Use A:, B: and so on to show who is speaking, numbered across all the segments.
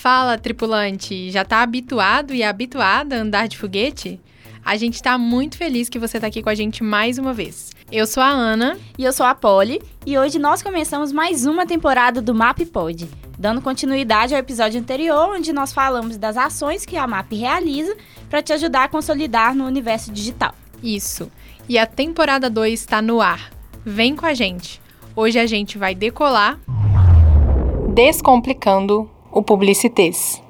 A: Fala, tripulante! Já tá habituado e habituada a andar de foguete? A gente tá muito feliz que você tá aqui com a gente mais uma vez. Eu sou a Ana.
B: E eu sou a Polly. E hoje nós começamos mais uma temporada do Map Pod, dando continuidade ao episódio anterior, onde nós falamos das ações que a MAP realiza para te ajudar a consolidar no universo digital.
A: Isso. E a temporada 2 está no ar. Vem com a gente. Hoje a gente vai decolar descomplicando o publicitês.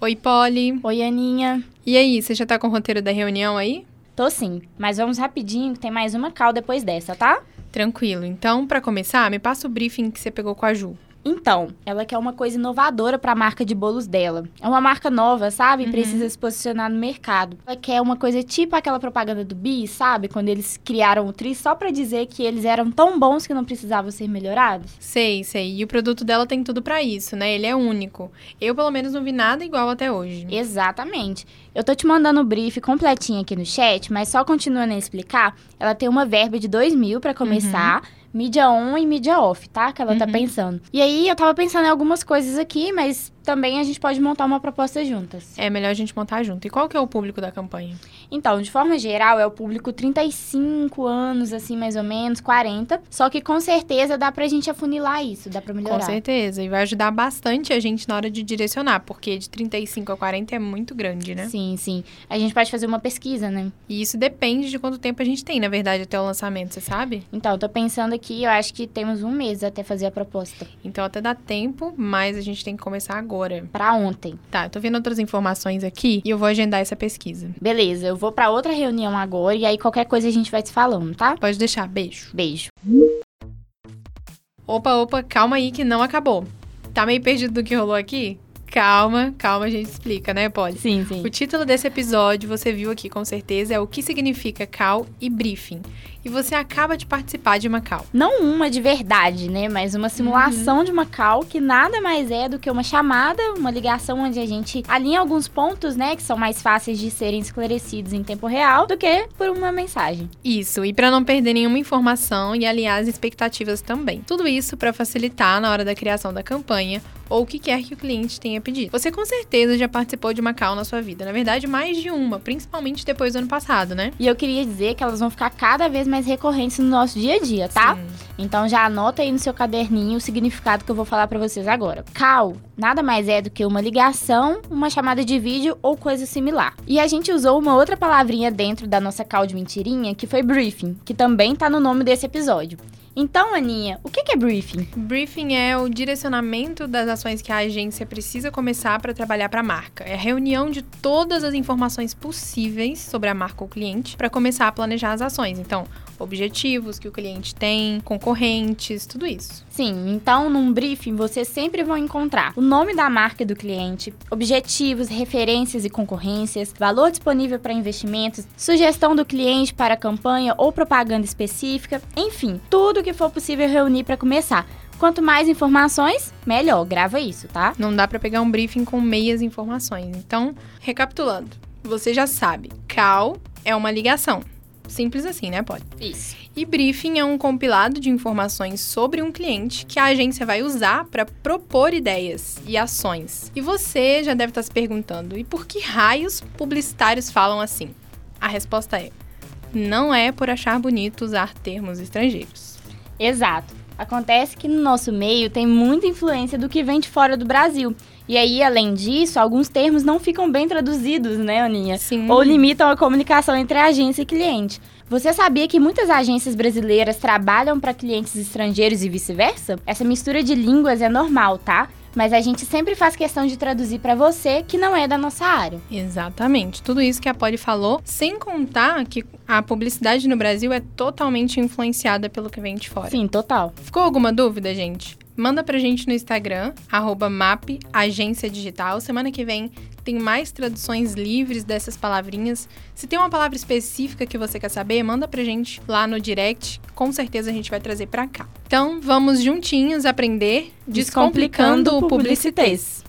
A: Oi, Polly.
B: Oi, Aninha.
A: E aí, você já tá com o roteiro da reunião aí?
B: Tô sim, mas vamos rapidinho que tem mais uma cal depois dessa, tá?
A: Tranquilo. Então, para começar, me passa o briefing que você pegou com a Ju.
B: Então, ela quer uma coisa inovadora para a marca de bolos dela. É uma marca nova, sabe?
A: Uhum.
B: Precisa se posicionar no mercado. Ela quer uma coisa tipo aquela propaganda do Bi, sabe? Quando eles criaram o Tri só para dizer que eles eram tão bons que não precisavam ser melhorados.
A: Sei, sei. E o produto dela tem tudo para isso, né? Ele é único. Eu, pelo menos, não vi nada igual até hoje.
B: Exatamente. Eu tô te mandando o brief completinho aqui no chat, mas só continuando a explicar, ela tem uma verba de 2 mil para começar. Mídia on e mídia off, tá? Que ela tá
A: Uhum.
B: pensando. E aí, eu tava pensando em algumas coisas aqui, mas também a gente pode montar uma proposta juntas.
A: É melhor a gente montar junto. E qual que é o público da campanha?
B: Então, de forma geral, é o público 35 anos, assim, mais ou menos, 40. Só que com certeza dá pra gente afunilar isso, dá pra melhorar.
A: Com certeza. E vai ajudar bastante a gente na hora de direcionar, porque de 35 a 40 é muito grande, né?
B: Sim, sim. A gente pode fazer uma pesquisa, né?
A: E isso depende de quanto tempo a gente tem, na verdade, até o lançamento, você sabe?
B: Então, eu tô pensando aqui, eu acho que temos um mês até fazer a proposta.
A: Então até dá tempo, mas a gente tem que começar agora.
B: Pra ontem.
A: Tá, eu tô vendo outras informações aqui e eu vou agendar essa pesquisa.
B: Beleza, eu vou pra outra reunião agora e aí qualquer coisa a gente vai se falando, tá?
A: Pode deixar, beijo.
B: Beijo.
A: Opa, opa, calma aí que não acabou. Tá meio perdido do que rolou aqui? Calma, calma, a gente explica, né, Polly?
B: Sim, sim.
A: O título desse episódio, você viu aqui com certeza, é o que significa call e briefing. E você acaba de participar de uma call.
B: Não uma de verdade, né? Mas uma simulação de uma call que nada mais é do que uma chamada, uma ligação onde a gente alinha alguns pontos, né? Que são mais fáceis de serem esclarecidos em tempo real do que por uma mensagem.
A: Isso, e para não perder nenhuma informação e alinhar as expectativas também. Tudo isso para facilitar na hora da criação da campanha ou o que quer que o cliente tenha pedido. Você com certeza já participou de uma call na sua vida, na verdade mais de uma, principalmente depois do ano passado, né?
B: E eu queria dizer que elas vão ficar cada vez mais recorrentes no nosso dia a dia, tá?
A: Sim.
B: Então já anota aí no seu caderninho o significado que eu vou falar pra vocês agora. Call nada mais é do que uma ligação, uma chamada de vídeo ou coisa similar. E a gente usou uma outra palavrinha dentro da nossa call de mentirinha, que foi briefing, que também tá no nome desse episódio. Então, Aninha, o que é briefing?
A: Briefing é o direcionamento das ações que a agência precisa começar para trabalhar para a marca. É a reunião de todas as informações possíveis sobre a marca ou cliente para começar a planejar as ações. Então, objetivos que o cliente tem, concorrentes, tudo isso.
B: Sim, então num briefing vocês sempre vão encontrar o nome da marca do cliente, objetivos, referências e concorrências, valor disponível para investimentos, sugestão do cliente para campanha ou propaganda específica, enfim, tudo que for possível reunir para começar. Quanto mais informações, melhor. Grava isso, tá?
A: Não dá para pegar um briefing com meias informações. Então, recapitulando, você já sabe, call é uma ligação. Simples assim, né, pode?
B: Isso.
A: E briefing é um compilado de informações sobre um cliente que a agência vai usar para propor ideias e ações. E você já deve estar se perguntando: e por que raios publicitários falam assim? A resposta é: não é por achar bonito usar termos estrangeiros.
B: Exato. Acontece que no nosso meio tem muita influência do que vem de fora do Brasil. E aí, além disso, alguns termos não ficam bem traduzidos, né, Aninha?
A: Sim.
B: Ou limitam a comunicação entre agência e cliente. Você sabia que muitas agências brasileiras trabalham para clientes estrangeiros e vice-versa? Essa mistura de línguas é normal, tá? Mas a gente sempre faz questão de traduzir para você que não é da nossa área.
A: Exatamente. Tudo isso que a Polly falou, sem contar que a publicidade no Brasil é totalmente influenciada pelo que vem de fora.
B: Sim, total.
A: Ficou alguma dúvida, gente? Manda pra gente no Instagram, arroba map agência digital. Semana que vem tem mais traduções livres dessas palavrinhas. Se tem uma palavra específica que você quer saber, manda pra gente lá no direct. Com certeza a gente vai trazer pra cá. Então, vamos juntinhos aprender Descomplicando o Publicitês.